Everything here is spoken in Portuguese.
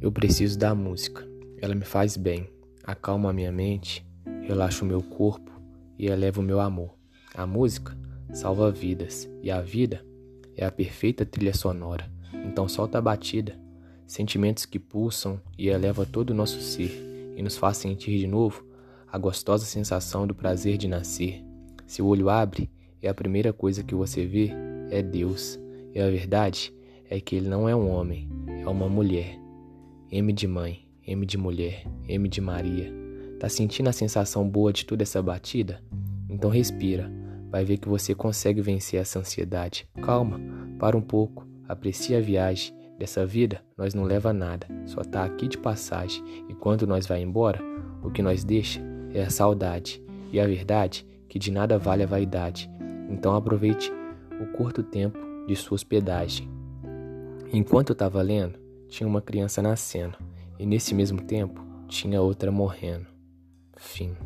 Eu preciso da música. Ela me faz bem, acalma a minha mente, relaxa o meu corpo e eleva o meu amor. A música salva vidas e a vida é a perfeita trilha sonora. Então solta a batida, sentimentos que pulsam e eleva todo o nosso ser e nos faz sentir de novo a gostosa sensação do prazer de nascer. Se o olho abre e a primeira coisa que você vê é Deus. E a verdade é que ele não é um homem, é uma mulher. M de mãe, M de mulher, M de Maria. Tá sentindo a sensação boa de toda essa batida? Então respira, vai ver que você consegue vencer essa ansiedade. Calma, para um pouco, aprecie a viagem. Dessa vida, nós não leva nada, só tá aqui de passagem. E quando nós vai embora, o que nós deixa é a saudade. E a verdade que de nada vale a vaidade. Então aproveite o curto tempo de sua hospedagem. Enquanto estava lendo, tinha uma criança nascendo, e nesse mesmo tempo tinha outra morrendo. Fim.